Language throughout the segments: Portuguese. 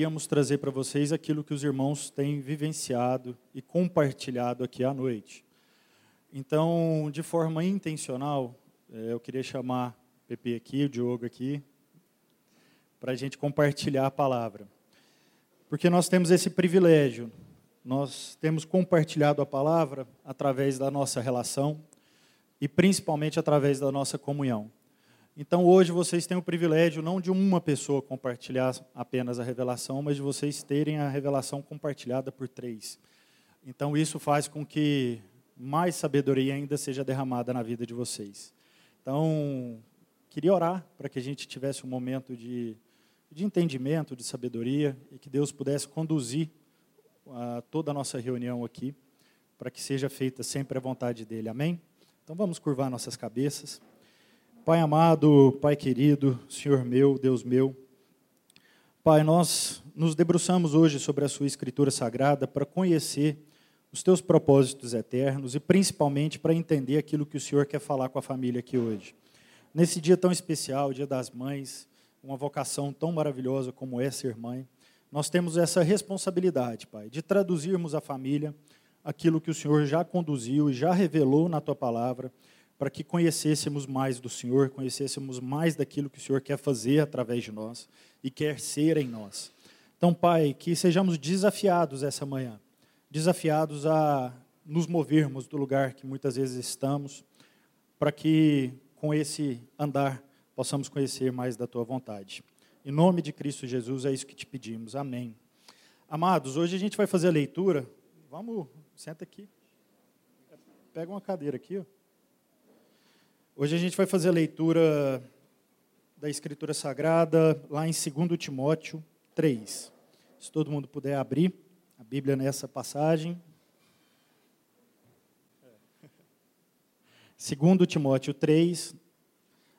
queríamos trazer para vocês aquilo que os irmãos têm vivenciado e compartilhado aqui à noite. Então, de forma intencional, é, eu queria chamar o Pepe aqui, o Diogo aqui, para a gente compartilhar a palavra. Porque nós temos esse privilégio, nós temos compartilhado a palavra através da nossa relação e principalmente através da nossa comunhão. Então hoje vocês têm o privilégio não de uma pessoa compartilhar apenas a revelação, mas de vocês terem a revelação compartilhada por três. Então isso faz com que mais sabedoria ainda seja derramada na vida de vocês. Então, queria orar para que a gente tivesse um momento de, de entendimento, de sabedoria, e que Deus pudesse conduzir uh, toda a nossa reunião aqui, para que seja feita sempre a vontade dEle. Amém? Então vamos curvar nossas cabeças. Pai amado, Pai querido, Senhor meu, Deus meu, Pai, nós nos debruçamos hoje sobre a Sua Escritura Sagrada para conhecer os Teus propósitos eternos e principalmente para entender aquilo que o Senhor quer falar com a família aqui hoje. Nesse dia tão especial, Dia das Mães, uma vocação tão maravilhosa como é ser mãe, nós temos essa responsabilidade, Pai, de traduzirmos à família aquilo que o Senhor já conduziu e já revelou na Tua palavra para que conhecêssemos mais do Senhor, conhecêssemos mais daquilo que o Senhor quer fazer através de nós e quer ser em nós. Então, Pai, que sejamos desafiados essa manhã, desafiados a nos movermos do lugar que muitas vezes estamos, para que com esse andar possamos conhecer mais da tua vontade. Em nome de Cristo Jesus é isso que te pedimos. Amém. Amados, hoje a gente vai fazer a leitura. Vamos, senta aqui. Pega uma cadeira aqui, ó. Hoje a gente vai fazer a leitura da Escritura Sagrada lá em 2 Timóteo 3. Se todo mundo puder abrir a Bíblia nessa passagem. 2 Timóteo 3,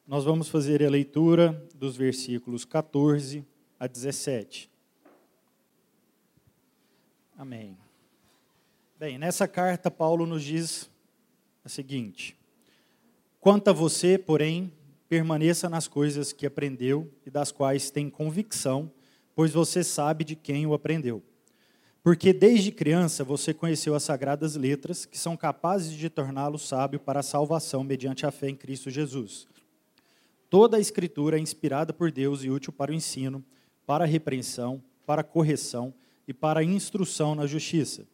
nós vamos fazer a leitura dos versículos 14 a 17. Amém. Bem, nessa carta, Paulo nos diz a seguinte. Quanto a você, porém, permaneça nas coisas que aprendeu e das quais tem convicção, pois você sabe de quem o aprendeu. Porque desde criança você conheceu as sagradas letras, que são capazes de torná-lo sábio para a salvação mediante a fé em Cristo Jesus. Toda a Escritura é inspirada por Deus e útil para o ensino, para a repreensão, para a correção e para a instrução na justiça,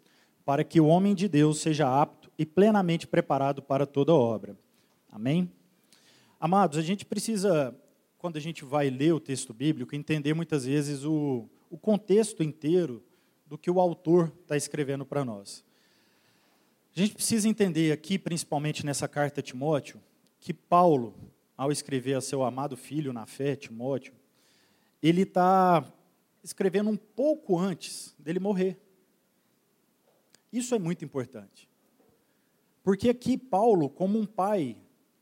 para que o homem de Deus seja apto e plenamente preparado para toda obra. Amém? Amados, a gente precisa, quando a gente vai ler o texto bíblico, entender muitas vezes o, o contexto inteiro do que o autor está escrevendo para nós. A gente precisa entender aqui, principalmente nessa carta a Timóteo, que Paulo, ao escrever a seu amado filho na fé, Timóteo, ele está escrevendo um pouco antes dele morrer. Isso é muito importante. Porque aqui Paulo, como um pai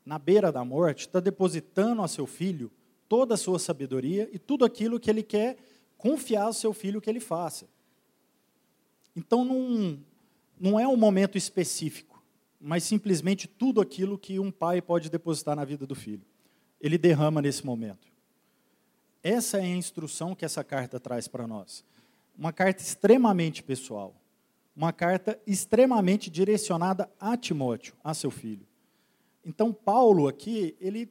na beira da morte, está depositando a seu filho toda a sua sabedoria e tudo aquilo que ele quer confiar ao seu filho que ele faça. Então, não, não é um momento específico, mas simplesmente tudo aquilo que um pai pode depositar na vida do filho. Ele derrama nesse momento. Essa é a instrução que essa carta traz para nós. Uma carta extremamente pessoal. Uma carta extremamente direcionada a Timóteo, a seu filho. Então, Paulo aqui, ele,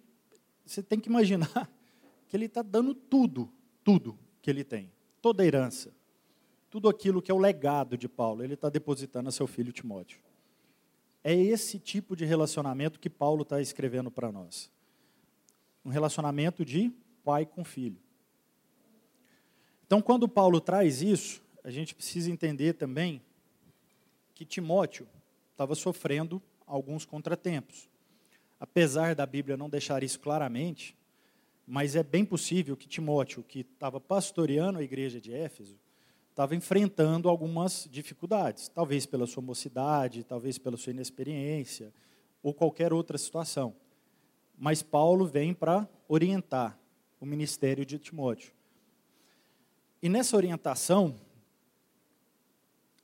você tem que imaginar que ele está dando tudo, tudo que ele tem, toda a herança, tudo aquilo que é o legado de Paulo, ele está depositando a seu filho Timóteo. É esse tipo de relacionamento que Paulo está escrevendo para nós. Um relacionamento de pai com filho. Então, quando Paulo traz isso, a gente precisa entender também que Timóteo estava sofrendo alguns contratempos apesar da Bíblia não deixar isso claramente, mas é bem possível que Timóteo, que estava pastoreando a igreja de Éfeso, estava enfrentando algumas dificuldades, talvez pela sua mocidade, talvez pela sua inexperiência, ou qualquer outra situação. Mas Paulo vem para orientar o ministério de Timóteo. E nessa orientação,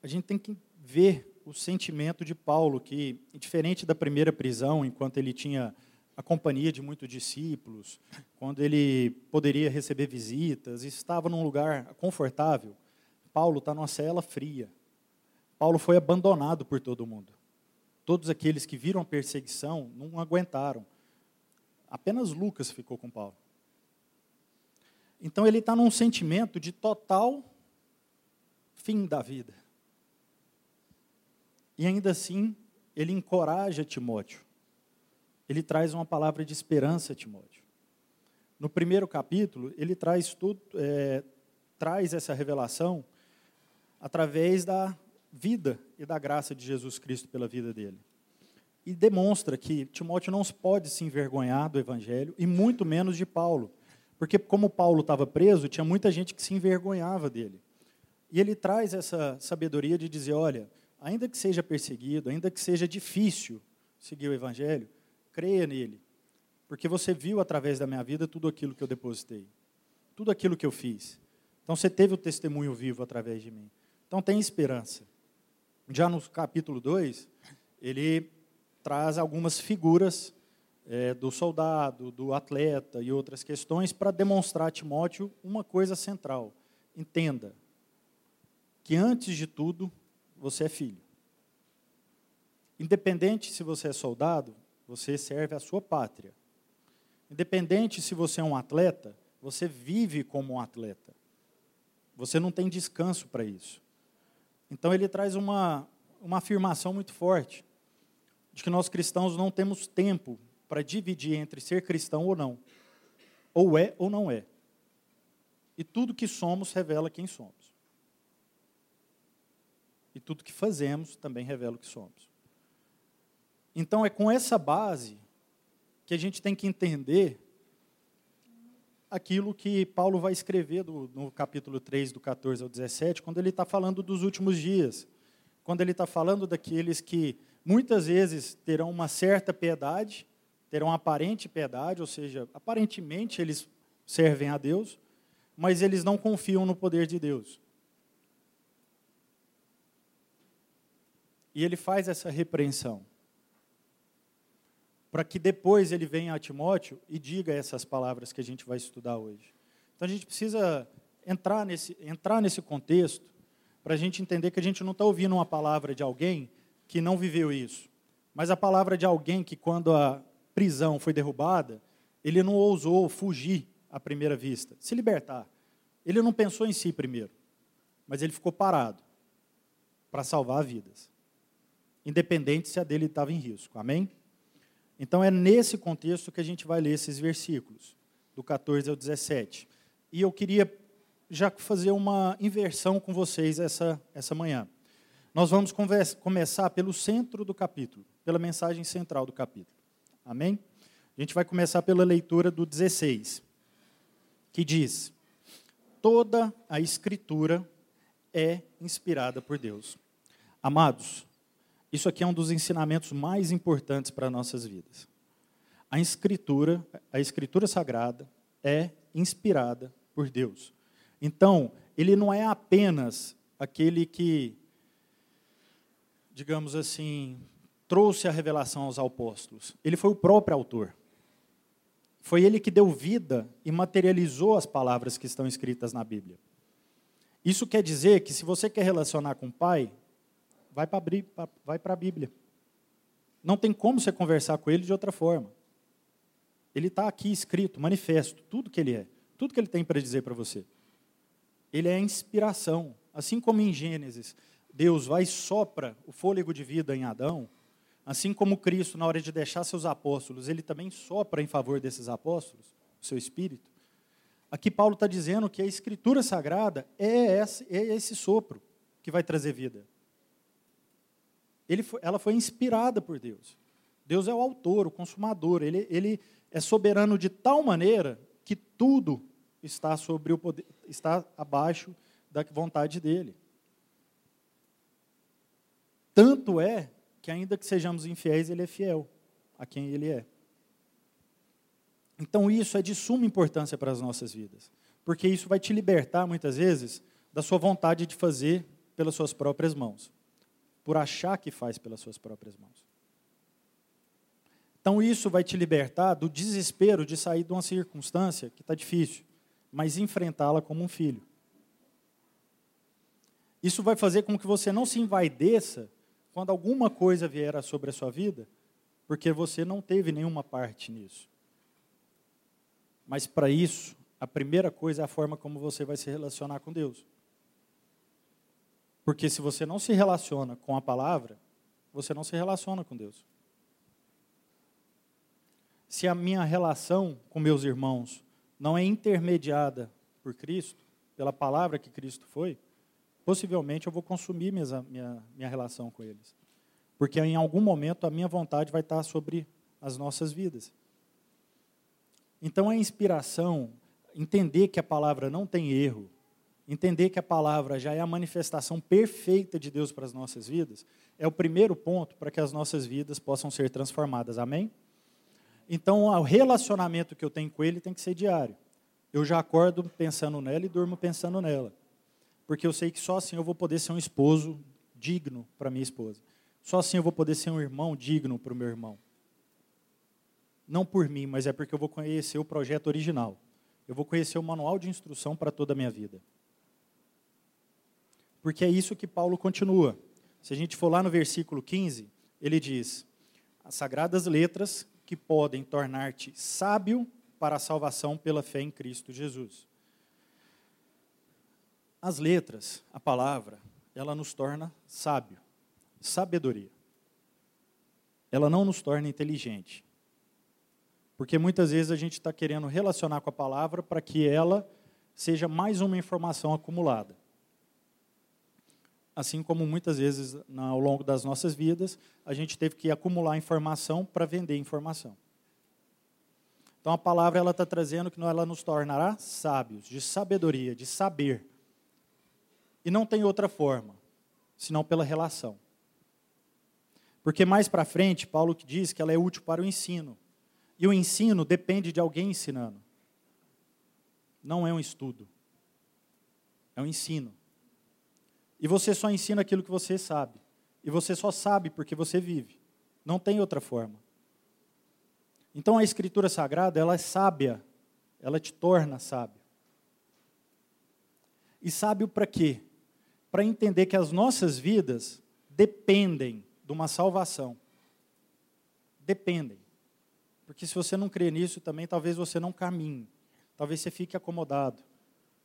a gente tem que ver o sentimento de Paulo, que, diferente da primeira prisão, enquanto ele tinha a companhia de muitos discípulos, quando ele poderia receber visitas, estava num lugar confortável, Paulo está numa cela fria. Paulo foi abandonado por todo mundo. Todos aqueles que viram a perseguição não aguentaram. Apenas Lucas ficou com Paulo. Então ele está num sentimento de total fim da vida. E ainda assim, ele encoraja Timóteo. Ele traz uma palavra de esperança a Timóteo. No primeiro capítulo, ele traz tudo, é, traz essa revelação através da vida e da graça de Jesus Cristo pela vida dele. E demonstra que Timóteo não pode se envergonhar do evangelho e muito menos de Paulo, porque como Paulo estava preso, tinha muita gente que se envergonhava dele. E ele traz essa sabedoria de dizer, olha, ainda que seja perseguido, ainda que seja difícil seguir o evangelho, creia nele, porque você viu através da minha vida tudo aquilo que eu depositei, tudo aquilo que eu fiz. Então você teve o testemunho vivo através de mim. Então tem esperança. Já no capítulo 2, ele traz algumas figuras é, do soldado, do atleta e outras questões para demonstrar a Timóteo uma coisa central. Entenda que, antes de tudo, você é filho. Independente se você é soldado, você serve a sua pátria. Independente se você é um atleta, você vive como um atleta. Você não tem descanso para isso. Então ele traz uma, uma afirmação muito forte de que nós cristãos não temos tempo para dividir entre ser cristão ou não. Ou é ou não é. E tudo que somos revela quem somos. E tudo que fazemos também revela o que somos. Então é com essa base que a gente tem que entender aquilo que Paulo vai escrever do, no capítulo 3, do 14 ao 17, quando ele está falando dos últimos dias. Quando ele está falando daqueles que muitas vezes terão uma certa piedade, terão aparente piedade, ou seja, aparentemente eles servem a Deus, mas eles não confiam no poder de Deus. E ele faz essa repreensão para que depois ele venha a Timóteo e diga essas palavras que a gente vai estudar hoje. Então a gente precisa entrar nesse, entrar nesse contexto para a gente entender que a gente não está ouvindo uma palavra de alguém que não viveu isso, mas a palavra de alguém que, quando a prisão foi derrubada, ele não ousou fugir à primeira vista, se libertar. Ele não pensou em si primeiro, mas ele ficou parado para salvar vidas, independente se a dele estava em risco. Amém? Então é nesse contexto que a gente vai ler esses versículos, do 14 ao 17. E eu queria já fazer uma inversão com vocês essa, essa manhã. Nós vamos conversa, começar pelo centro do capítulo, pela mensagem central do capítulo. Amém? A gente vai começar pela leitura do 16, que diz: Toda a Escritura é inspirada por Deus. Amados, isso aqui é um dos ensinamentos mais importantes para nossas vidas. A escritura, a escritura sagrada é inspirada por Deus. Então, ele não é apenas aquele que digamos assim, trouxe a revelação aos apóstolos. Ele foi o próprio autor. Foi ele que deu vida e materializou as palavras que estão escritas na Bíblia. Isso quer dizer que se você quer relacionar com o Pai, vai para a Bíblia. Não tem como você conversar com ele de outra forma. Ele está aqui escrito, manifesto, tudo que ele é, tudo que ele tem para dizer para você. Ele é a inspiração. Assim como em Gênesis, Deus vai e sopra o fôlego de vida em Adão, assim como Cristo, na hora de deixar seus apóstolos, ele também sopra em favor desses apóstolos, o seu espírito. Aqui Paulo está dizendo que a Escritura Sagrada é esse, é esse sopro que vai trazer vida foi, ela foi inspirada por Deus. Deus é o autor, o consumador. Ele, ele é soberano de tal maneira que tudo está sobre o poder, está abaixo da vontade dele. Tanto é que ainda que sejamos infiéis, ele é fiel a quem ele é. Então isso é de suma importância para as nossas vidas, porque isso vai te libertar muitas vezes da sua vontade de fazer pelas suas próprias mãos por achar que faz pelas suas próprias mãos. Então isso vai te libertar do desespero de sair de uma circunstância que está difícil, mas enfrentá-la como um filho. Isso vai fazer com que você não se envaideça quando alguma coisa vier sobre a sua vida, porque você não teve nenhuma parte nisso. Mas para isso, a primeira coisa é a forma como você vai se relacionar com Deus. Porque se você não se relaciona com a palavra, você não se relaciona com Deus. Se a minha relação com meus irmãos não é intermediada por Cristo, pela palavra que Cristo foi, possivelmente eu vou consumir minha, minha, minha relação com eles. Porque em algum momento a minha vontade vai estar sobre as nossas vidas. Então a inspiração, entender que a palavra não tem erro, entender que a palavra já é a manifestação perfeita de Deus para as nossas vidas, é o primeiro ponto para que as nossas vidas possam ser transformadas. Amém? Então, o relacionamento que eu tenho com ele tem que ser diário. Eu já acordo pensando nela e durmo pensando nela. Porque eu sei que só assim eu vou poder ser um esposo digno para minha esposa. Só assim eu vou poder ser um irmão digno para o meu irmão. Não por mim, mas é porque eu vou conhecer o projeto original. Eu vou conhecer o manual de instrução para toda a minha vida. Porque é isso que Paulo continua. Se a gente for lá no versículo 15, ele diz: As sagradas letras que podem tornar-te sábio para a salvação pela fé em Cristo Jesus. As letras, a palavra, ela nos torna sábio, sabedoria. Ela não nos torna inteligente. Porque muitas vezes a gente está querendo relacionar com a palavra para que ela seja mais uma informação acumulada assim como muitas vezes ao longo das nossas vidas, a gente teve que acumular informação para vender informação. Então a palavra ela está trazendo que ela nos tornará sábios, de sabedoria, de saber. E não tem outra forma, senão pela relação. Porque mais para frente, Paulo diz que ela é útil para o ensino. E o ensino depende de alguém ensinando. Não é um estudo. É um ensino. E você só ensina aquilo que você sabe. E você só sabe porque você vive. Não tem outra forma. Então a escritura sagrada, ela é sábia. Ela te torna sábio. E sábio para quê? Para entender que as nossas vidas dependem de uma salvação. Dependem. Porque se você não crê nisso também, talvez você não caminhe. Talvez você fique acomodado.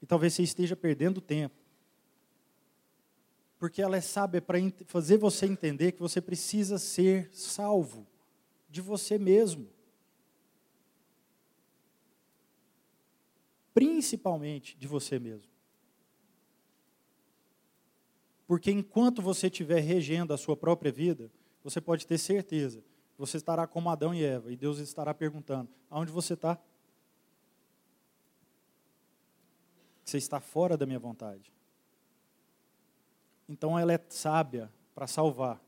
E talvez você esteja perdendo tempo porque ela é sábia para fazer você entender que você precisa ser salvo de você mesmo. Principalmente de você mesmo. Porque enquanto você estiver regendo a sua própria vida, você pode ter certeza, você estará como Adão e Eva, e Deus estará perguntando: aonde você está? Você está fora da minha vontade. Então ela é sábia para salvar.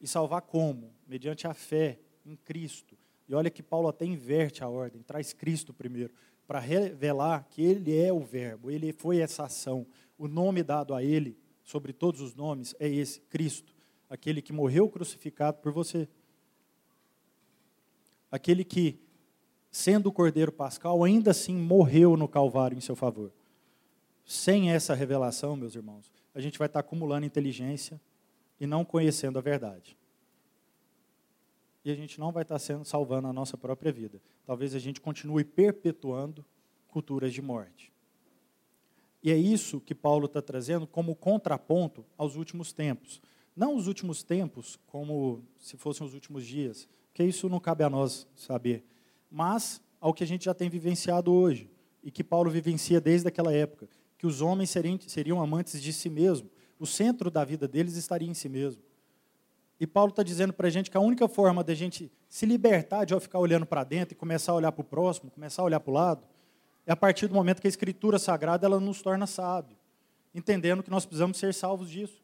E salvar como? Mediante a fé em Cristo. E olha que Paulo até inverte a ordem, traz Cristo primeiro, para revelar que ele é o Verbo, ele foi essa ação. O nome dado a ele, sobre todos os nomes, é esse, Cristo, aquele que morreu crucificado por você. Aquele que, sendo o Cordeiro Pascal, ainda assim morreu no Calvário em seu favor. Sem essa revelação, meus irmãos, a gente vai estar acumulando inteligência e não conhecendo a verdade. E a gente não vai estar sendo, salvando a nossa própria vida. Talvez a gente continue perpetuando culturas de morte. E é isso que Paulo está trazendo como contraponto aos últimos tempos. Não os últimos tempos, como se fossem os últimos dias, que isso não cabe a nós saber, mas ao que a gente já tem vivenciado hoje e que Paulo vivencia desde aquela época, que os homens seriam, seriam amantes de si mesmo. O centro da vida deles estaria em si mesmo. E Paulo está dizendo para a gente que a única forma da gente se libertar de ficar olhando para dentro e começar a olhar para o próximo, começar a olhar para o lado, é a partir do momento que a Escritura Sagrada ela nos torna sábio, entendendo que nós precisamos ser salvos disso.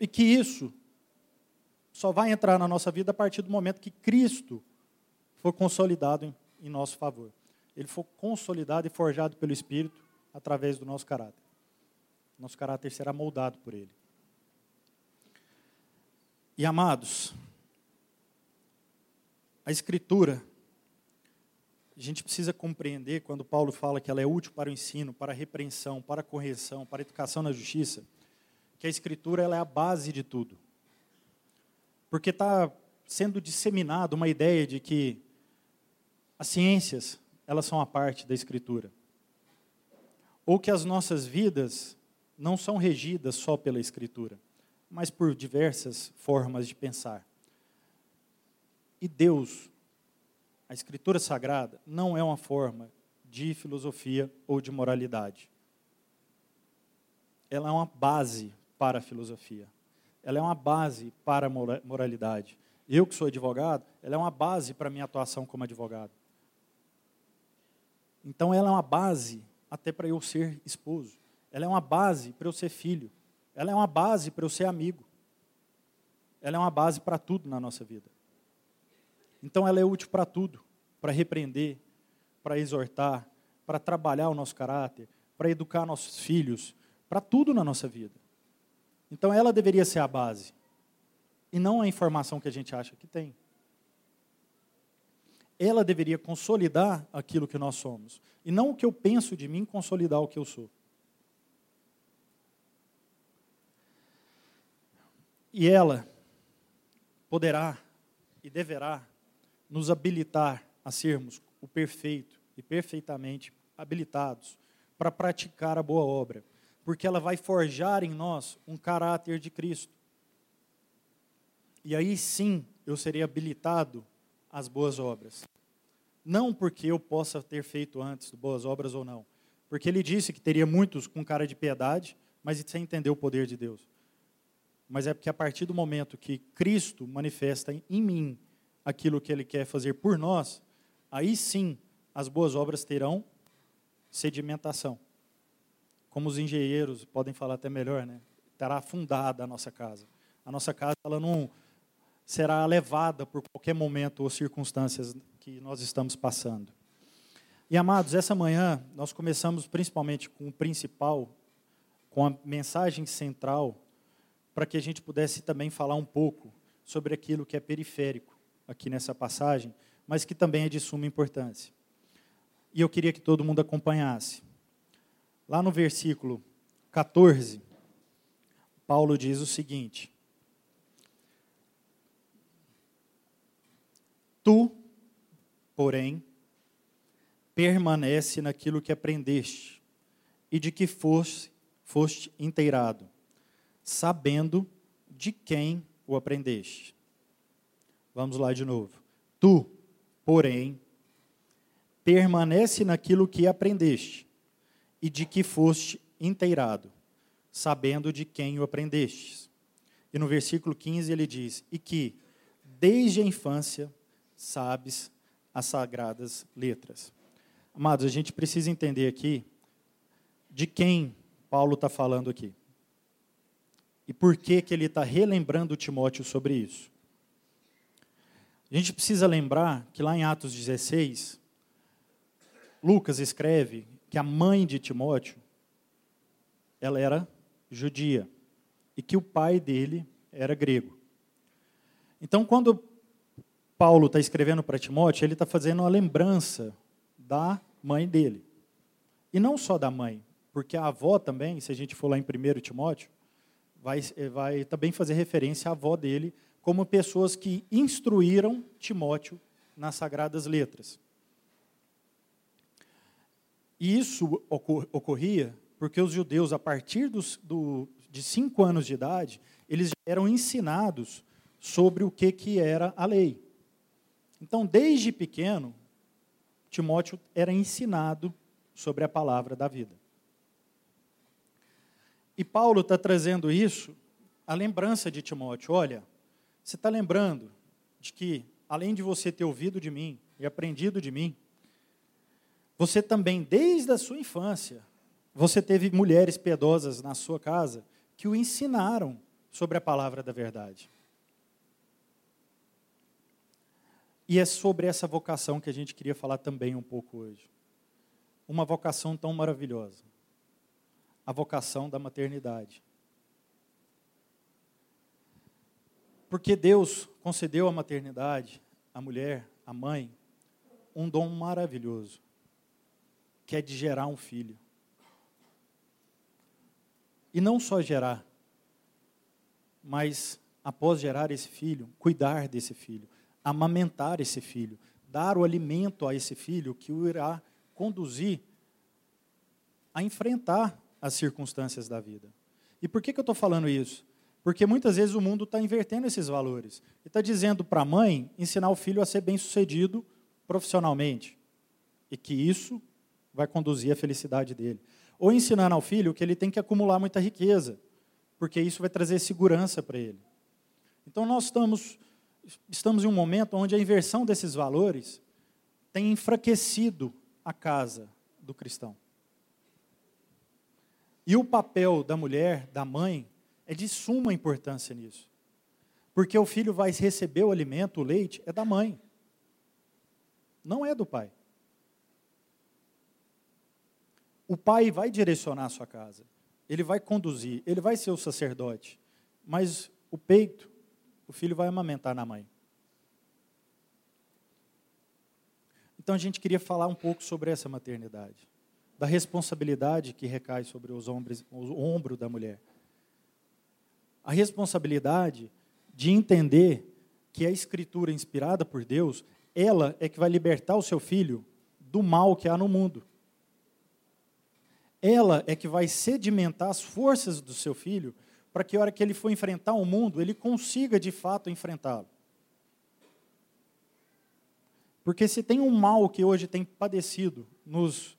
E que isso só vai entrar na nossa vida a partir do momento que Cristo for consolidado em, em nosso favor. Ele for consolidado e forjado pelo Espírito através do nosso caráter. Nosso caráter será moldado por ele. E amados, A Escritura, a gente precisa compreender quando Paulo fala que ela é útil para o ensino, para a repreensão, para a correção, para a educação na justiça, que a Escritura ela é a base de tudo. Porque está sendo disseminada uma ideia de que as ciências elas são a parte da Escritura. Ou que as nossas vidas não são regidas só pela Escritura, mas por diversas formas de pensar. E Deus, a Escritura Sagrada, não é uma forma de filosofia ou de moralidade. Ela é uma base para a filosofia. Ela é uma base para a moralidade. Eu que sou advogado, ela é uma base para a minha atuação como advogado. Então ela é uma base até para eu ser esposo. Ela é uma base para eu ser filho. Ela é uma base para eu ser amigo. Ela é uma base para tudo na nossa vida. Então ela é útil para tudo, para repreender, para exortar, para trabalhar o nosso caráter, para educar nossos filhos, para tudo na nossa vida. Então ela deveria ser a base e não a informação que a gente acha que tem ela deveria consolidar aquilo que nós somos. E não o que eu penso de mim consolidar o que eu sou. E ela poderá e deverá nos habilitar a sermos o perfeito e perfeitamente habilitados para praticar a boa obra, porque ela vai forjar em nós um caráter de Cristo. E aí sim eu serei habilitado as boas obras. Não porque eu possa ter feito antes boas obras ou não. Porque ele disse que teria muitos com cara de piedade, mas sem entender o poder de Deus. Mas é porque a partir do momento que Cristo manifesta em mim aquilo que ele quer fazer por nós, aí sim as boas obras terão sedimentação. Como os engenheiros podem falar até melhor, né? Terá afundada a nossa casa. A nossa casa ela não será levada por qualquer momento ou circunstâncias que nós estamos passando. E amados, essa manhã nós começamos principalmente com o principal, com a mensagem central, para que a gente pudesse também falar um pouco sobre aquilo que é periférico aqui nessa passagem, mas que também é de suma importância. E eu queria que todo mundo acompanhasse. Lá no versículo 14, Paulo diz o seguinte: Tu, porém, permanece naquilo que aprendeste e de que foste, foste inteirado, sabendo de quem o aprendeste. Vamos lá de novo. Tu, porém, permanece naquilo que aprendeste e de que foste inteirado, sabendo de quem o aprendestes. E no versículo 15 ele diz: E que, desde a infância, sabes as sagradas letras. Amados, a gente precisa entender aqui de quem Paulo está falando aqui. E por que, que ele está relembrando Timóteo sobre isso. A gente precisa lembrar que lá em Atos 16, Lucas escreve que a mãe de Timóteo, ela era judia e que o pai dele era grego. Então, quando Paulo está escrevendo para Timóteo, ele está fazendo uma lembrança da mãe dele. E não só da mãe, porque a avó também, se a gente for lá em 1 Timóteo, vai, vai também fazer referência à avó dele como pessoas que instruíram Timóteo nas sagradas letras. E isso ocorria porque os judeus, a partir dos, do, de cinco anos de idade, eles eram ensinados sobre o que, que era a lei. Então, desde pequeno, Timóteo era ensinado sobre a palavra da vida. E Paulo está trazendo isso, a lembrança de Timóteo. Olha, você está lembrando de que, além de você ter ouvido de mim e aprendido de mim, você também, desde a sua infância, você teve mulheres piedosas na sua casa que o ensinaram sobre a palavra da verdade. E é sobre essa vocação que a gente queria falar também um pouco hoje. Uma vocação tão maravilhosa. A vocação da maternidade. Porque Deus concedeu a maternidade à mulher a mãe, um dom maravilhoso, que é de gerar um filho. E não só gerar, mas após gerar esse filho, cuidar desse filho, amamentar esse filho, dar o alimento a esse filho que o irá conduzir a enfrentar as circunstâncias da vida. E por que, que eu estou falando isso? Porque muitas vezes o mundo está invertendo esses valores. E está dizendo para a mãe ensinar o filho a ser bem sucedido profissionalmente. E que isso vai conduzir à felicidade dele. Ou ensinando ao filho que ele tem que acumular muita riqueza, porque isso vai trazer segurança para ele. Então nós estamos, estamos em um momento onde a inversão desses valores tem enfraquecido a casa do cristão. E o papel da mulher, da mãe, é de suma importância nisso. Porque o filho vai receber o alimento, o leite, é da mãe. Não é do pai. O pai vai direcionar a sua casa. Ele vai conduzir, ele vai ser o sacerdote. Mas o peito, o filho vai amamentar na mãe. Então a gente queria falar um pouco sobre essa maternidade, da responsabilidade que recai sobre os ombros, o ombro da mulher a responsabilidade de entender que a escritura inspirada por Deus, ela é que vai libertar o seu filho do mal que há no mundo. Ela é que vai sedimentar as forças do seu filho para que a hora que ele for enfrentar o mundo, ele consiga de fato enfrentá-lo. Porque se tem um mal que hoje tem padecido nos,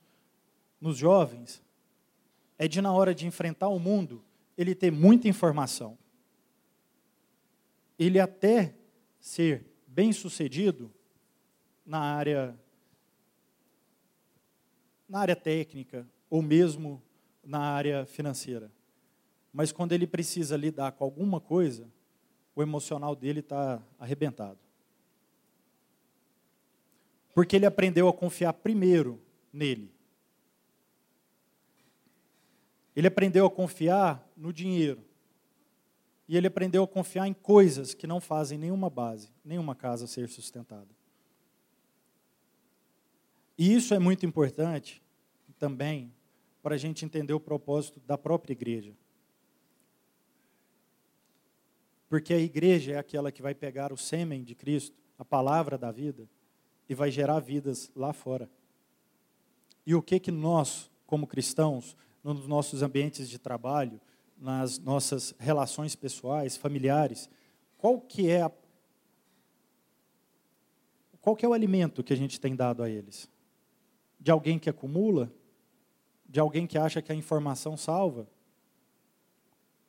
nos jovens, é de na hora de enfrentar o mundo, ele ter muita informação. Ele até ser bem sucedido na área na área técnica ou mesmo na área financeira. Mas quando ele precisa lidar com alguma coisa, o emocional dele está arrebentado. Porque ele aprendeu a confiar primeiro nele. Ele aprendeu a confiar no dinheiro. E ele aprendeu a confiar em coisas que não fazem nenhuma base, nenhuma casa ser sustentada. E isso é muito importante também para a gente entender o propósito da própria igreja. Porque a igreja é aquela que vai pegar o sêmen de Cristo, a palavra da vida, e vai gerar vidas lá fora. E o que que nós, como cristãos, nos nossos ambientes de trabalho, nas nossas relações pessoais, familiares, qual que é a, qual que é o alimento que a gente tem dado a eles? De alguém que acumula? De alguém que acha que a informação salva?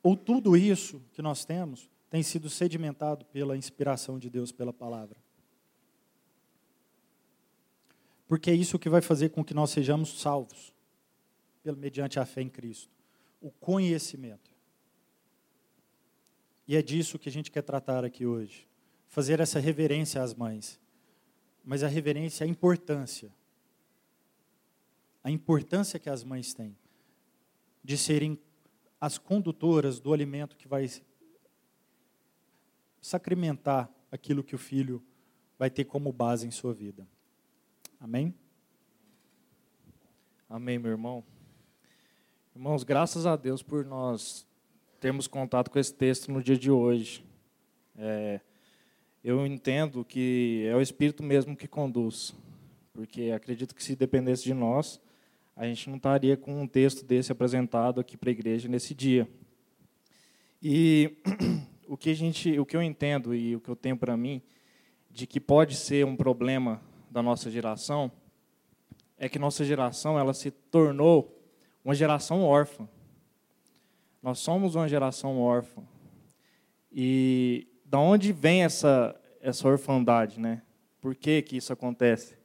Ou tudo isso que nós temos tem sido sedimentado pela inspiração de Deus pela palavra? Porque é isso que vai fazer com que nós sejamos salvos mediante a fé em Cristo. O conhecimento. E é disso que a gente quer tratar aqui hoje. Fazer essa reverência às mães. Mas a reverência, a importância. A importância que as mães têm de serem as condutoras do alimento que vai sacramentar aquilo que o filho vai ter como base em sua vida. Amém? Amém, meu irmão. Irmãos, graças a Deus por nós termos contato com esse texto no dia de hoje. É, eu entendo que é o Espírito mesmo que conduz, porque acredito que se dependesse de nós, a gente não estaria com um texto desse apresentado aqui para a igreja nesse dia. E o que a gente, o que eu entendo e o que eu tenho para mim de que pode ser um problema da nossa geração é que nossa geração ela se tornou uma geração órfã. Nós somos uma geração órfã. E da onde vem essa essa orfandade, né? Por que que isso acontece?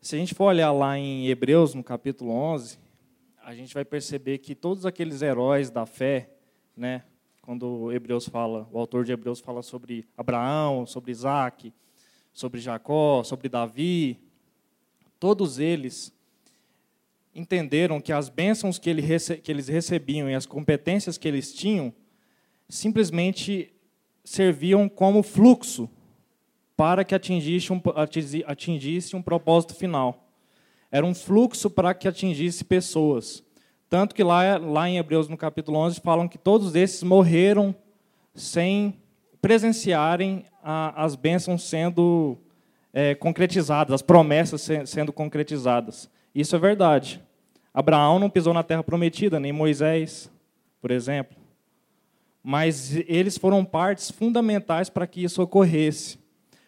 Se a gente for olhar lá em Hebreus, no capítulo 11, a gente vai perceber que todos aqueles heróis da fé, né, quando Hebreus fala, o autor de Hebreus fala sobre Abraão, sobre Isaac, sobre Jacó, sobre Davi, todos eles entenderam que as bênçãos que, ele, que eles recebiam e as competências que eles tinham simplesmente serviam como fluxo para que atingisse um, atingisse um propósito final. Era um fluxo para que atingisse pessoas. Tanto que lá, lá em Hebreus, no capítulo 11, falam que todos esses morreram sem presenciarem a, as bênçãos sendo é, concretizadas, as promessas se, sendo concretizadas. Isso é verdade. Abraão não pisou na terra prometida, nem Moisés, por exemplo. Mas eles foram partes fundamentais para que isso ocorresse.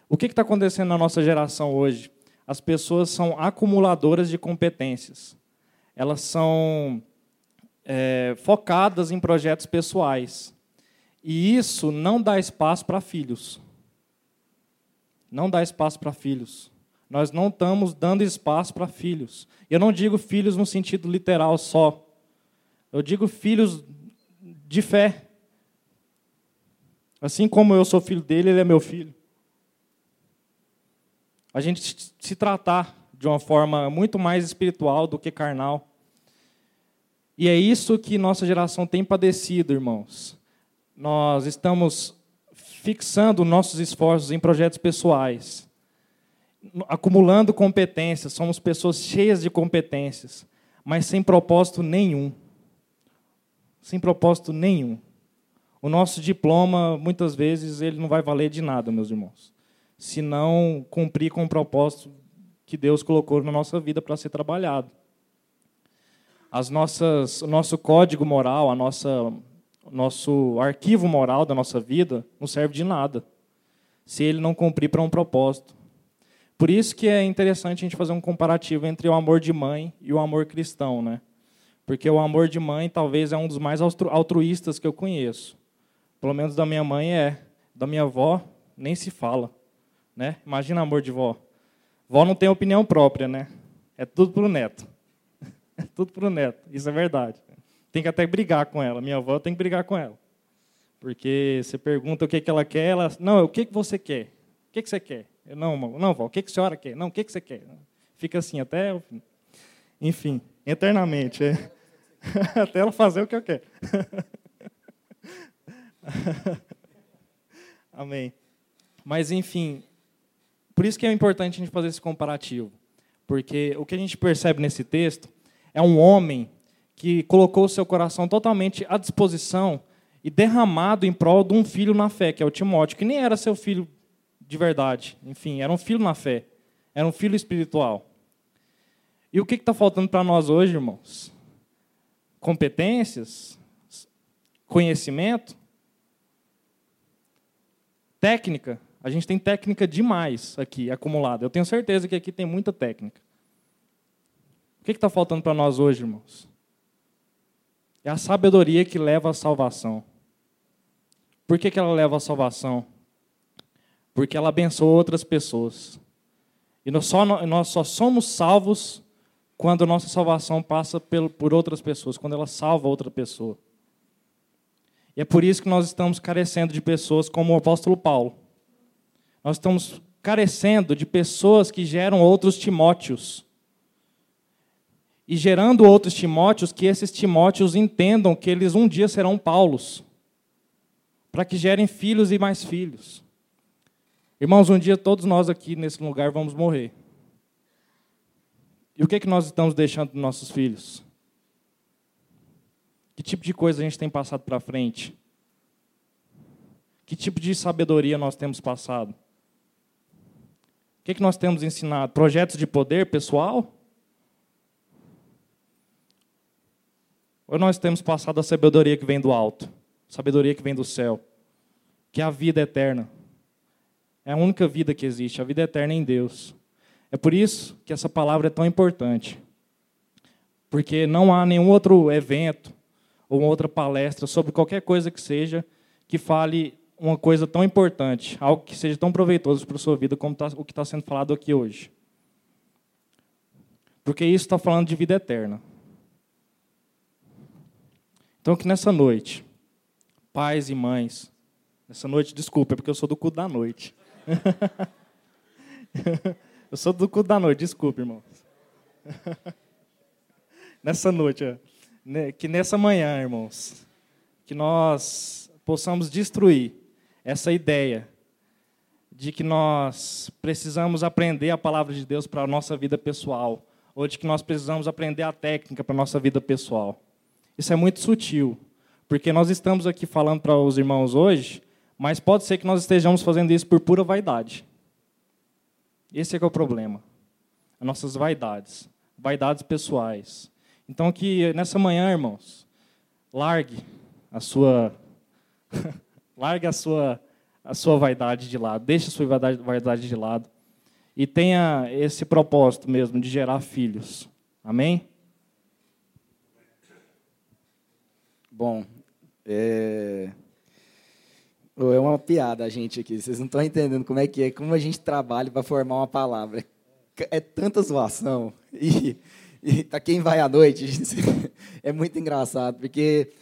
O que está acontecendo na nossa geração hoje? As pessoas são acumuladoras de competências. Elas são é, focadas em projetos pessoais. E isso não dá espaço para filhos. Não dá espaço para filhos. Nós não estamos dando espaço para filhos. Eu não digo filhos no sentido literal só. Eu digo filhos de fé. Assim como eu sou filho dele, ele é meu filho. A gente se tratar de uma forma muito mais espiritual do que carnal. E é isso que nossa geração tem padecido, irmãos. Nós estamos fixando nossos esforços em projetos pessoais acumulando competências, somos pessoas cheias de competências, mas sem propósito nenhum. Sem propósito nenhum. O nosso diploma, muitas vezes, ele não vai valer de nada, meus irmãos, se não cumprir com o propósito que Deus colocou na nossa vida para ser trabalhado. As nossas, o nosso código moral, a nossa, o nosso arquivo moral da nossa vida não serve de nada se ele não cumprir para um propósito. Por isso que é interessante a gente fazer um comparativo entre o amor de mãe e o amor cristão, né? Porque o amor de mãe talvez é um dos mais altruístas que eu conheço. Pelo menos da minha mãe é. Da minha avó nem se fala, né? Imagina amor de vó. Vó não tem opinião própria, né? É tudo pro neto. Tudo pro neto. Isso é verdade. Tem que até brigar com ela. Minha avó tem que brigar com ela. Porque você pergunta o que, que ela quer, ela. Não, o que, que você quer? O que, que você quer? Eu, não, não, o que, que a senhora quer? Não, o que, que você quer? Fica assim até o fim. Enfim, eternamente. É. até ela fazer o que eu quero. Amém. Mas, enfim, por isso que é importante a gente fazer esse comparativo. Porque o que a gente percebe nesse texto é um homem que colocou seu coração totalmente à disposição e derramado em prol de um filho na fé, que é o Timóteo, que nem era seu filho de verdade. Enfim, era um filho na fé. Era um filho espiritual. E o que está faltando para nós hoje, irmãos? Competências? Conhecimento? Técnica? A gente tem técnica demais aqui acumulada. Eu tenho certeza que aqui tem muita técnica. O que está faltando para nós hoje, irmãos? É a sabedoria que leva à salvação. Por que, que ela leva à salvação? porque ela abençoa outras pessoas. E nós só, nós só somos salvos quando a nossa salvação passa por outras pessoas, quando ela salva outra pessoa. E é por isso que nós estamos carecendo de pessoas como o apóstolo Paulo. Nós estamos carecendo de pessoas que geram outros Timóteos. E gerando outros Timóteos, que esses Timóteos entendam que eles um dia serão Paulos. Para que gerem filhos e mais filhos. Irmãos, um dia todos nós aqui nesse lugar vamos morrer. E o que, é que nós estamos deixando para nossos filhos? Que tipo de coisa a gente tem passado para frente? Que tipo de sabedoria nós temos passado? O que, é que nós temos ensinado? Projetos de poder pessoal? Ou nós temos passado a sabedoria que vem do alto? Sabedoria que vem do céu? Que é a vida eterna? É a única vida que existe, a vida eterna em Deus. É por isso que essa palavra é tão importante. Porque não há nenhum outro evento ou outra palestra sobre qualquer coisa que seja que fale uma coisa tão importante, algo que seja tão proveitoso para a sua vida como tá, o que está sendo falado aqui hoje. Porque isso está falando de vida eterna. Então, que nessa noite, pais e mães, nessa noite, desculpa, é porque eu sou do culto da noite. Eu sou do culto da noite, desculpe, irmãos. Nessa noite, né, que nessa manhã, irmãos, que nós possamos destruir essa ideia de que nós precisamos aprender a palavra de Deus para a nossa vida pessoal, ou de que nós precisamos aprender a técnica para a nossa vida pessoal. Isso é muito sutil, porque nós estamos aqui falando para os irmãos hoje, mas pode ser que nós estejamos fazendo isso por pura vaidade. Esse é, é o problema. As nossas vaidades, vaidades pessoais. Então que nessa manhã, irmãos, largue a sua largue a sua a sua vaidade de lado, deixe a sua vaidade, vaidade de lado e tenha esse propósito mesmo de gerar filhos. Amém? Bom, é... é uma piada a gente aqui. Vocês não estão entendendo como é que é, como a gente trabalha para formar uma palavra. É tanta zoação. E, e para quem vai à noite, é muito engraçado, porque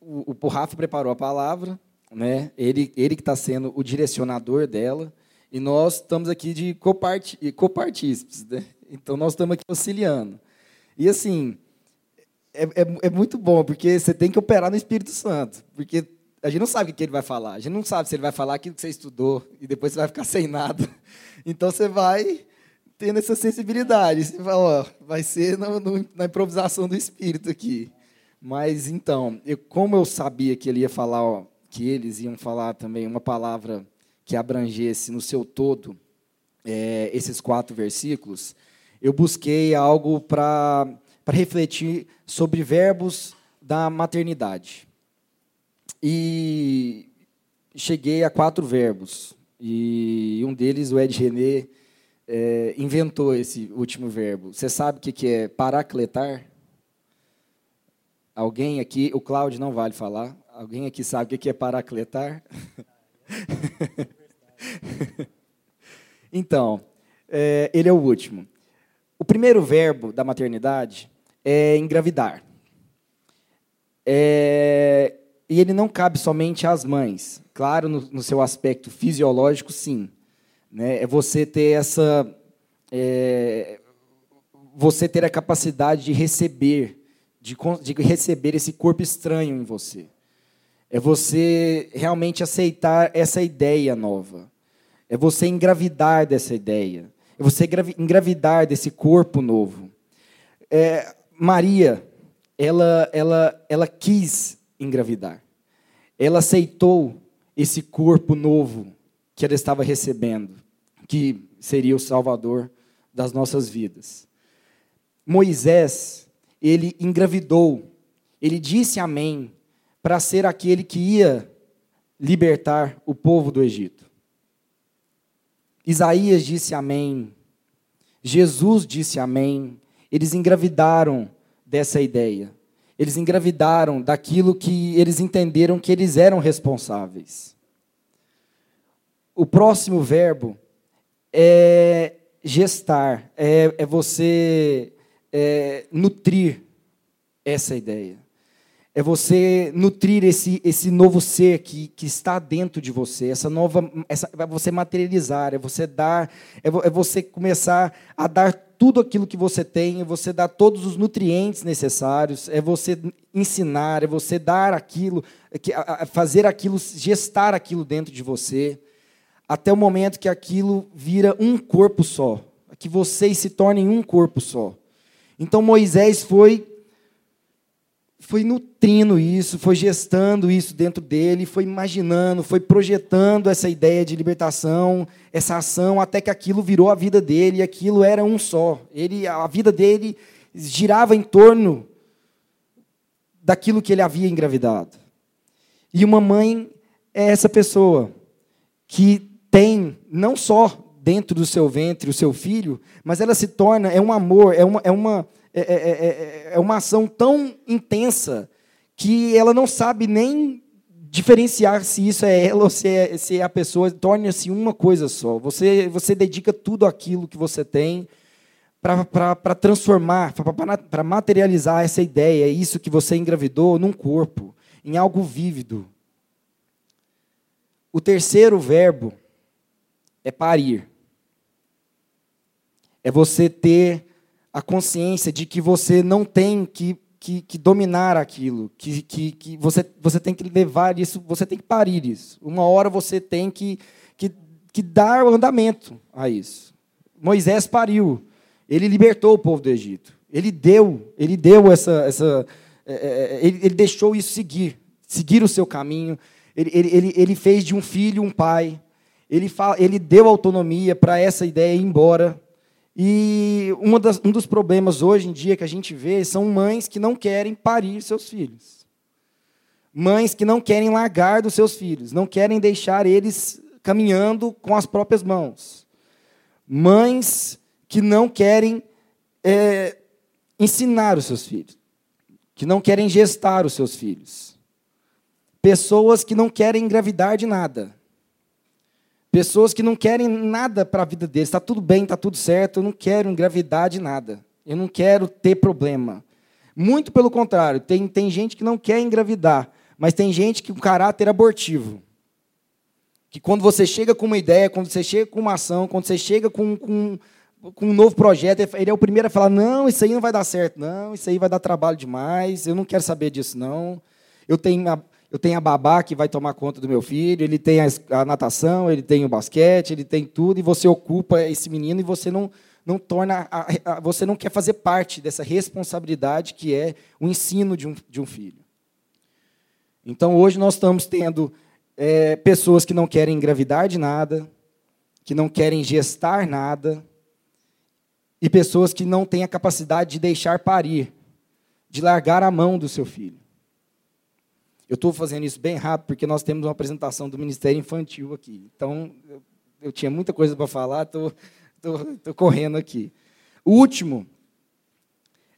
o, o Rafa preparou a palavra, né? Ele, ele que está sendo o direcionador dela, e nós estamos aqui de copartícipes, né? Então nós estamos aqui auxiliando. E assim, é, é, é, muito bom, porque você tem que operar no Espírito Santo, porque a gente não sabe o que ele vai falar, a gente não sabe se ele vai falar aquilo que você estudou e depois você vai ficar sem nada. Então você vai tendo essa sensibilidade. Você fala, ó, vai ser no, no, na improvisação do Espírito aqui. Mas então, eu, como eu sabia que ele ia falar ó, que eles iam falar também uma palavra que abrangesse no seu todo é, esses quatro versículos, eu busquei algo para refletir sobre verbos da maternidade. E cheguei a quatro verbos. E um deles, o Ed René, é, inventou esse último verbo. Você sabe o que é paracletar? Alguém aqui, o Cláudio não vale falar. Alguém aqui sabe o que é paracletar? então, é, ele é o último. O primeiro verbo da maternidade é engravidar. É, e ele não cabe somente às mães. Claro, no, no seu aspecto fisiológico, sim. Né? É você ter essa. É, você ter a capacidade de receber, de, de receber esse corpo estranho em você. É você realmente aceitar essa ideia nova. É você engravidar dessa ideia. É você engravidar desse corpo novo. É, Maria, ela, ela, ela quis engravidar. Ela aceitou esse corpo novo que ela estava recebendo, que seria o Salvador das nossas vidas. Moisés, ele engravidou, ele disse amém para ser aquele que ia libertar o povo do Egito. Isaías disse amém. Jesus disse amém. Eles engravidaram dessa ideia. Eles engravidaram daquilo que eles entenderam que eles eram responsáveis. O próximo verbo é gestar, é, é você é, nutrir essa ideia é você nutrir esse, esse novo ser que, que está dentro de você, essa nova, essa, é você materializar, é você dar, é, é você começar a dar tudo aquilo que você tem, é você dar todos os nutrientes necessários, é você ensinar, é você dar aquilo, é fazer aquilo, gestar aquilo dentro de você, até o momento que aquilo vira um corpo só, que vocês se tornem um corpo só. Então Moisés foi foi nutrindo isso, foi gestando isso dentro dele, foi imaginando, foi projetando essa ideia de libertação, essa ação, até que aquilo virou a vida dele e aquilo era um só. Ele, a vida dele girava em torno daquilo que ele havia engravidado. E uma mãe é essa pessoa que tem não só dentro do seu ventre o seu filho, mas ela se torna é um amor, é uma, é uma é é, é, é, é uma ação tão intensa que ela não sabe nem diferenciar se isso é ela ou se é, se é a pessoa, torna-se uma coisa só. Você, você dedica tudo aquilo que você tem para transformar, para materializar essa ideia, isso que você engravidou, num corpo, em algo vívido. O terceiro verbo é parir. É você ter a consciência de que você não tem que, que, que dominar aquilo, que, que, que você, você tem que levar isso, você tem que parir isso. Uma hora você tem que, que, que dá andamento a isso. Moisés pariu, ele libertou o povo do Egito. Ele deu, ele deu essa, essa é, é, é, ele, ele, deixou isso seguir, seguir o seu caminho. Ele, ele, ele fez de um filho um pai. Ele, fala, ele deu autonomia para essa ideia ir embora. E das, um dos problemas hoje em dia que a gente vê são mães que não querem parir seus filhos. Mães que não querem largar dos seus filhos, não querem deixar eles caminhando com as próprias mãos. Mães que não querem é, ensinar os seus filhos, que não querem gestar os seus filhos. Pessoas que não querem engravidar de nada. Pessoas que não querem nada para a vida deles. Está tudo bem, está tudo certo, eu não quero engravidar de nada. Eu não quero ter problema. Muito pelo contrário, tem, tem gente que não quer engravidar, mas tem gente que o caráter abortivo. Que quando você chega com uma ideia, quando você chega com uma ação, quando você chega com, com, com um novo projeto, ele é o primeiro a falar: não, isso aí não vai dar certo, não, isso aí vai dar trabalho demais, eu não quero saber disso, não. Eu tenho eu tenho a babá que vai tomar conta do meu filho, ele tem a, natação, ele tem o basquete, ele tem tudo, e você ocupa esse menino e você não, não torna. A, a, você não quer fazer parte dessa responsabilidade que é o ensino de um, de um filho. Então hoje nós estamos tendo é, pessoas que não querem engravidar de nada, que não querem gestar nada, e pessoas que não têm a capacidade de deixar parir, de largar a mão do seu filho. Eu estou fazendo isso bem rápido porque nós temos uma apresentação do Ministério Infantil aqui. Então, eu, tinha muita coisa para falar, estou correndo aqui. O último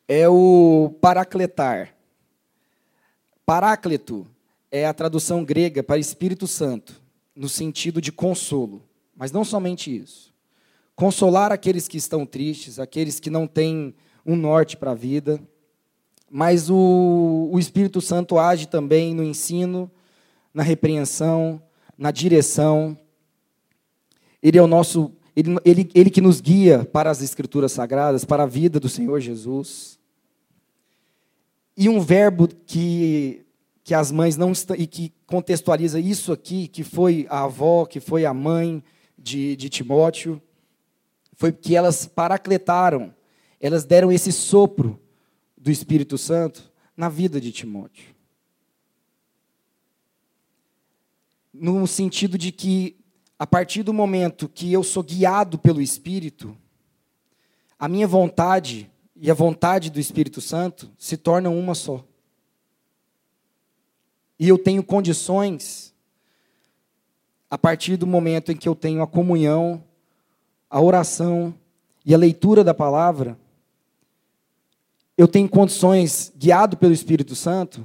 é o paracletar. Paráclito é a tradução grega para Espírito Santo, no sentido de consolo. Mas não somente isso. Consolar aqueles que estão tristes, aqueles que não têm um norte para a vida mas o, o Espírito Santo age também no ensino, na repreensão, na direção. Ele é o nosso, ele, ele, ele que nos guia para as Escrituras Sagradas, para a vida do Senhor Jesus. E um verbo que, que as mães não estão, e que contextualiza isso aqui, que foi a avó, que foi a mãe de, de Timóteo, foi que elas paracletaram, elas deram esse sopro do Espírito Santo na vida de Timóteo. No sentido de que, a partir do momento que eu sou guiado pelo Espírito, a minha vontade e a vontade do Espírito Santo se tornam uma só. E eu tenho condições, a partir do momento em que eu tenho a comunhão, a oração e a leitura da palavra, eu tenho condições, guiado pelo Espírito Santo,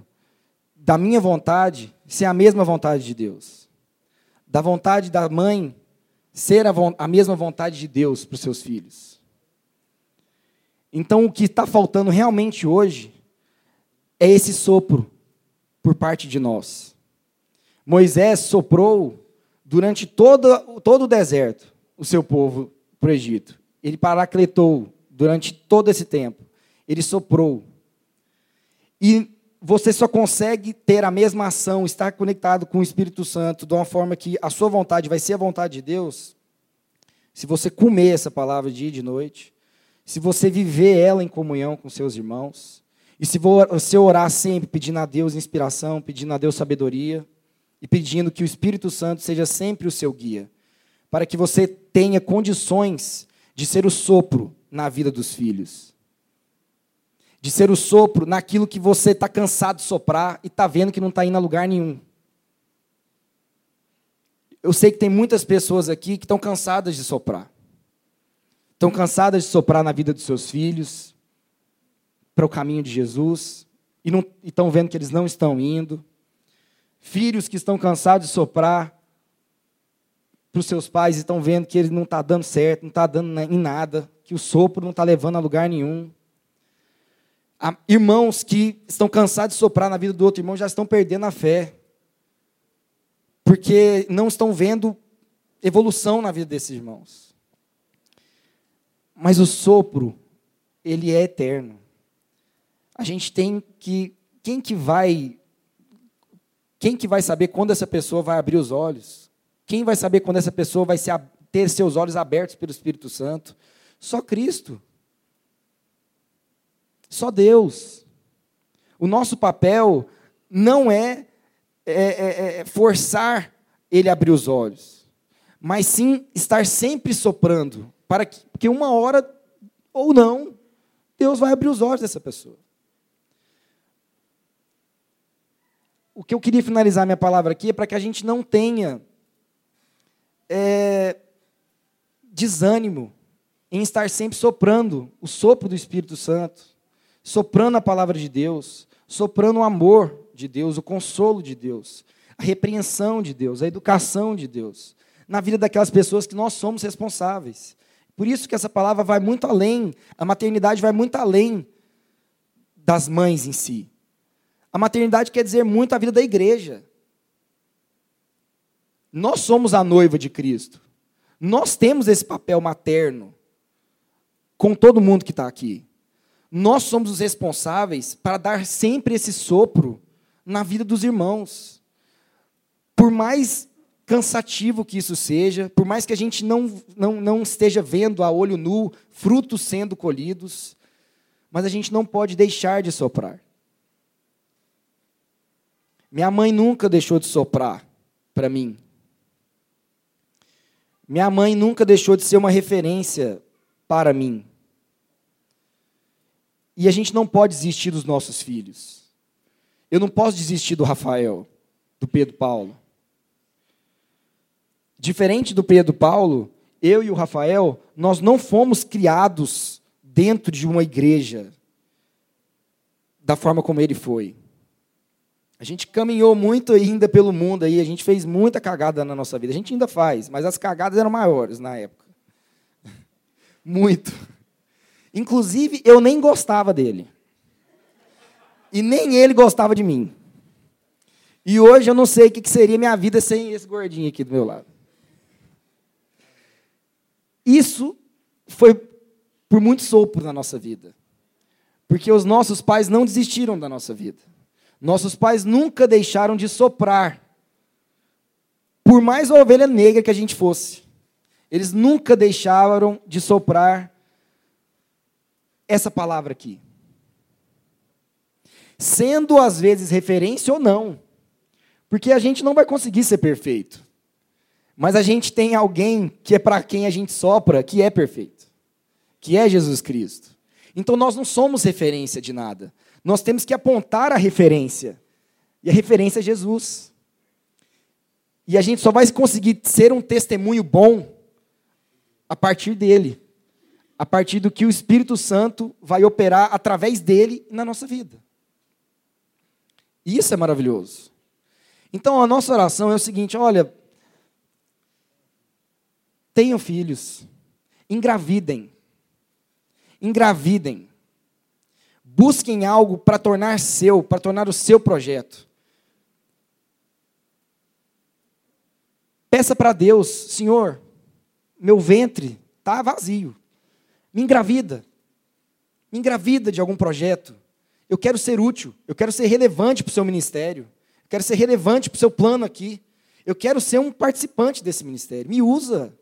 da minha vontade ser a mesma vontade de Deus. Da vontade da mãe ser a, a mesma vontade de Deus para os seus filhos. Então, o que está faltando realmente hoje é esse sopro por parte de nós. Moisés soprou durante todo, todo o deserto o seu povo para o Egito. Ele paracletou durante todo esse tempo ele soprou. E você só consegue ter a mesma ação, estar conectado com o Espírito Santo de uma forma que a sua vontade vai ser a vontade de Deus, se você comer essa palavra dia e de noite, se você viver ela em comunhão com seus irmãos, e se você orar sempre pedindo a Deus inspiração, pedindo a Deus sabedoria, e pedindo que o Espírito Santo seja sempre o seu guia, para que você tenha condições de ser o sopro na vida dos filhos de ser o sopro naquilo que você está cansado de soprar e está vendo que não está indo a lugar nenhum. Eu sei que tem muitas pessoas aqui que estão cansadas de soprar. Estão cansadas de soprar na vida dos seus filhos, para o caminho de Jesus, e, estão vendo que eles não estão indo. Filhos que estão cansados de soprar para os seus pais e estão vendo que ele não está dando certo, não está dando em nada, que o sopro não está levando a lugar nenhum irmãos que estão cansados de soprar na vida do outro irmão já estão perdendo a fé. Porque não estão vendo evolução na vida desses irmãos. Mas o sopro, ele é eterno. A gente tem que quem que vai quem que vai saber quando essa pessoa vai abrir os olhos? Quem vai saber quando essa pessoa vai ter seus olhos abertos pelo Espírito Santo? Só Cristo. Só Deus. O nosso papel não é, é, é, é forçar ele a abrir os olhos, mas sim estar sempre soprando, para que, porque uma hora ou não, Deus vai abrir os olhos dessa pessoa. O que eu queria finalizar minha palavra aqui é para que a gente não tenha é, desânimo em estar sempre soprando o sopro do Espírito Santo, soprando a palavra de Deus, soprando o amor de Deus, o consolo de Deus, a repreensão de Deus, a educação de Deus, na vida daquelas pessoas que nós somos responsáveis. Por isso que essa palavra vai muito além, a maternidade vai muito além das mães em si. A maternidade quer dizer muito a vida da igreja. Nós somos a noiva de Cristo. Nós temos esse papel materno com todo mundo que está aqui. Nós somos os responsáveis para dar sempre esse sopro na vida dos irmãos. Por mais cansativo que isso seja, por mais que a gente não, não, não esteja vendo a olho nu frutos sendo colhidos, mas a gente não pode deixar de soprar. Minha mãe nunca deixou de soprar para mim. Minha mãe nunca deixou de ser uma referência para mim. E a gente não pode desistir dos nossos filhos. Eu não posso desistir do Rafael, do Pedro Paulo. Diferente do Pedro Paulo, eu e o Rafael, nós não fomos criados dentro de uma igreja da forma como ele foi. A gente caminhou muito ainda pelo mundo aí, a gente fez muita cagada na nossa vida. A gente ainda faz, mas as cagadas eram maiores na época. Muito. Inclusive, eu nem gostava dele. E nem ele gostava de mim. E hoje eu não sei o que seria minha vida sem esse gordinho aqui do meu lado. Isso foi por muito sopro na nossa vida. Porque os nossos pais não desistiram da nossa vida. Nossos pais nunca deixaram de soprar. Por mais ovelha negra que a gente fosse. Eles nunca deixaram de soprar essa palavra aqui. Sendo às vezes referência ou não. Porque a gente não vai conseguir ser perfeito. Mas a gente tem alguém que é para quem a gente sopra, que é perfeito. Que é Jesus Cristo. Então nós não somos referência de nada. Nós temos que apontar a referência. E a referência é Jesus. E a gente só vai conseguir ser um testemunho bom a partir dele a partir do que o Espírito Santo vai operar através dele na nossa vida. Isso é maravilhoso. Então a nossa oração é o seguinte: olha, tenham filhos, engravidem, engravidem, busquem algo para tornar seu, para tornar o seu projeto. Peça para Deus, Senhor, meu ventre está vazio. Me engravida. Me engravida de algum projeto. Eu quero ser útil. Eu quero ser relevante para o seu ministério. Eu quero ser relevante para o seu plano aqui. Eu quero ser um participante desse ministério. Me usa.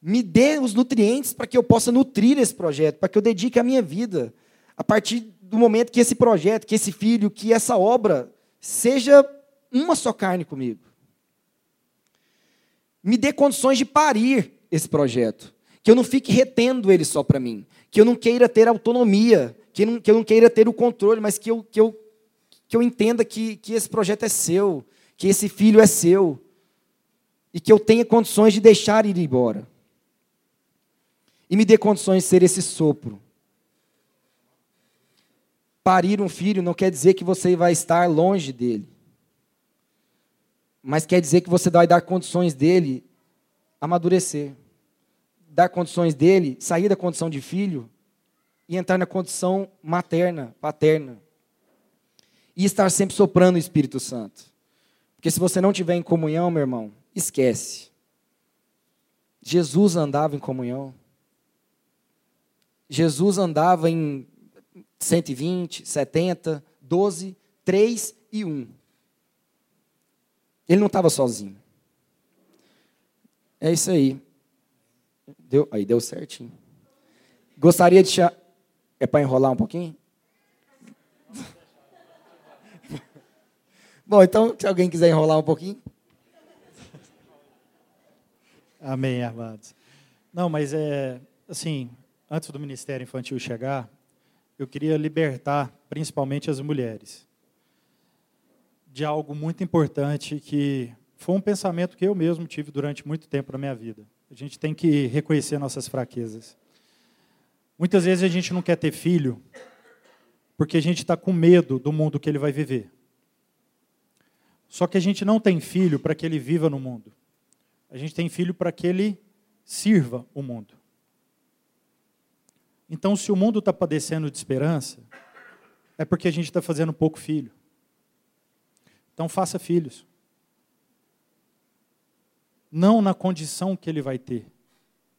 Me dê os nutrientes para que eu possa nutrir esse projeto, para que eu dedique a minha vida. A partir do momento que esse projeto, que esse filho, que essa obra seja uma só carne comigo. Me dê condições de parir esse projeto que eu não fique retendo ele só para mim, que eu não queira ter autonomia, que, não, que eu não queira ter o controle, mas que eu, que eu, que eu entenda que, que esse projeto é seu, que esse filho é seu, e que eu tenha condições de deixar ir embora. E me dê condições de ser esse sopro. Parir um filho não quer dizer que você vai estar longe dele, mas quer dizer que você vai dar condições dele amadurecer dar condições dele, sair da condição de filho e entrar na condição materna, paterna. E estar sempre soprando o Espírito Santo. Porque se você não tiver em comunhão, meu irmão, esquece. Jesus andava em comunhão. Jesus andava em 120, 70, 12, 3 e 1. Ele não estava sozinho. É isso aí. Deu, aí deu certinho. Gostaria de. É para enrolar um pouquinho? Bom, então, se alguém quiser enrolar um pouquinho. Amém, amados. Não, mas é assim, antes do Ministério Infantil chegar, eu queria libertar principalmente as mulheres de algo muito importante que foi um pensamento que eu mesmo tive durante muito tempo na minha vida. A gente tem que reconhecer nossas fraquezas. Muitas vezes a gente não quer ter filho porque a gente está com medo do mundo que ele vai viver. Só que a gente não tem filho para que ele viva no mundo. A gente tem filho para que ele sirva o mundo. Então, se o mundo está padecendo de esperança, é porque a gente está fazendo pouco filho. Então faça filhos. Não na condição que ele vai ter,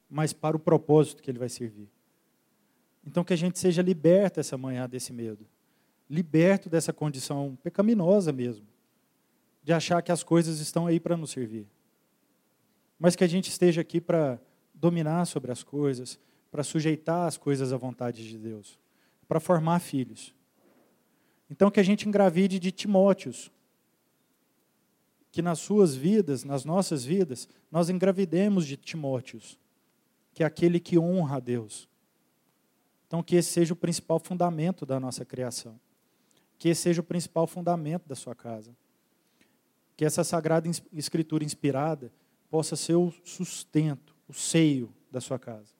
mas para o propósito que ele vai servir. Então que a gente seja liberto essa manhã desse medo. Liberto dessa condição pecaminosa mesmo. De achar que as coisas estão aí para nos servir. Mas que a gente esteja aqui para dominar sobre as coisas, para sujeitar as coisas à vontade de Deus, para formar filhos. Então que a gente engravide de Timóteos, que nas suas vidas, nas nossas vidas, nós engravidemos de Timóteos, que é aquele que honra a Deus. Então, que esse seja o principal fundamento da nossa criação. Que esse seja o principal fundamento da sua casa. Que essa sagrada escritura inspirada possa ser o sustento, o seio da sua casa.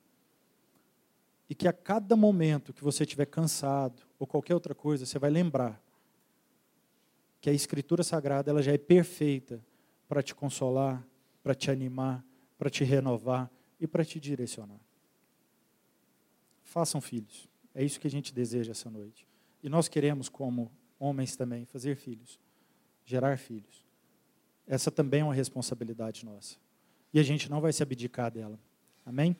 E que a cada momento que você estiver cansado ou qualquer outra coisa, você vai lembrar que a Escritura Sagrada ela já é perfeita para te consolar, para te animar, para te renovar e para te direcionar. Façam filhos. É isso que a gente deseja essa noite. E nós queremos, como homens também, fazer filhos, gerar filhos. Essa também é uma responsabilidade nossa. E a gente não vai se abdicar dela. Amém?